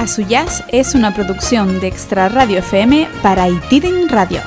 Azuyaz es una producción de Extra Radio FM para Itiden Radio.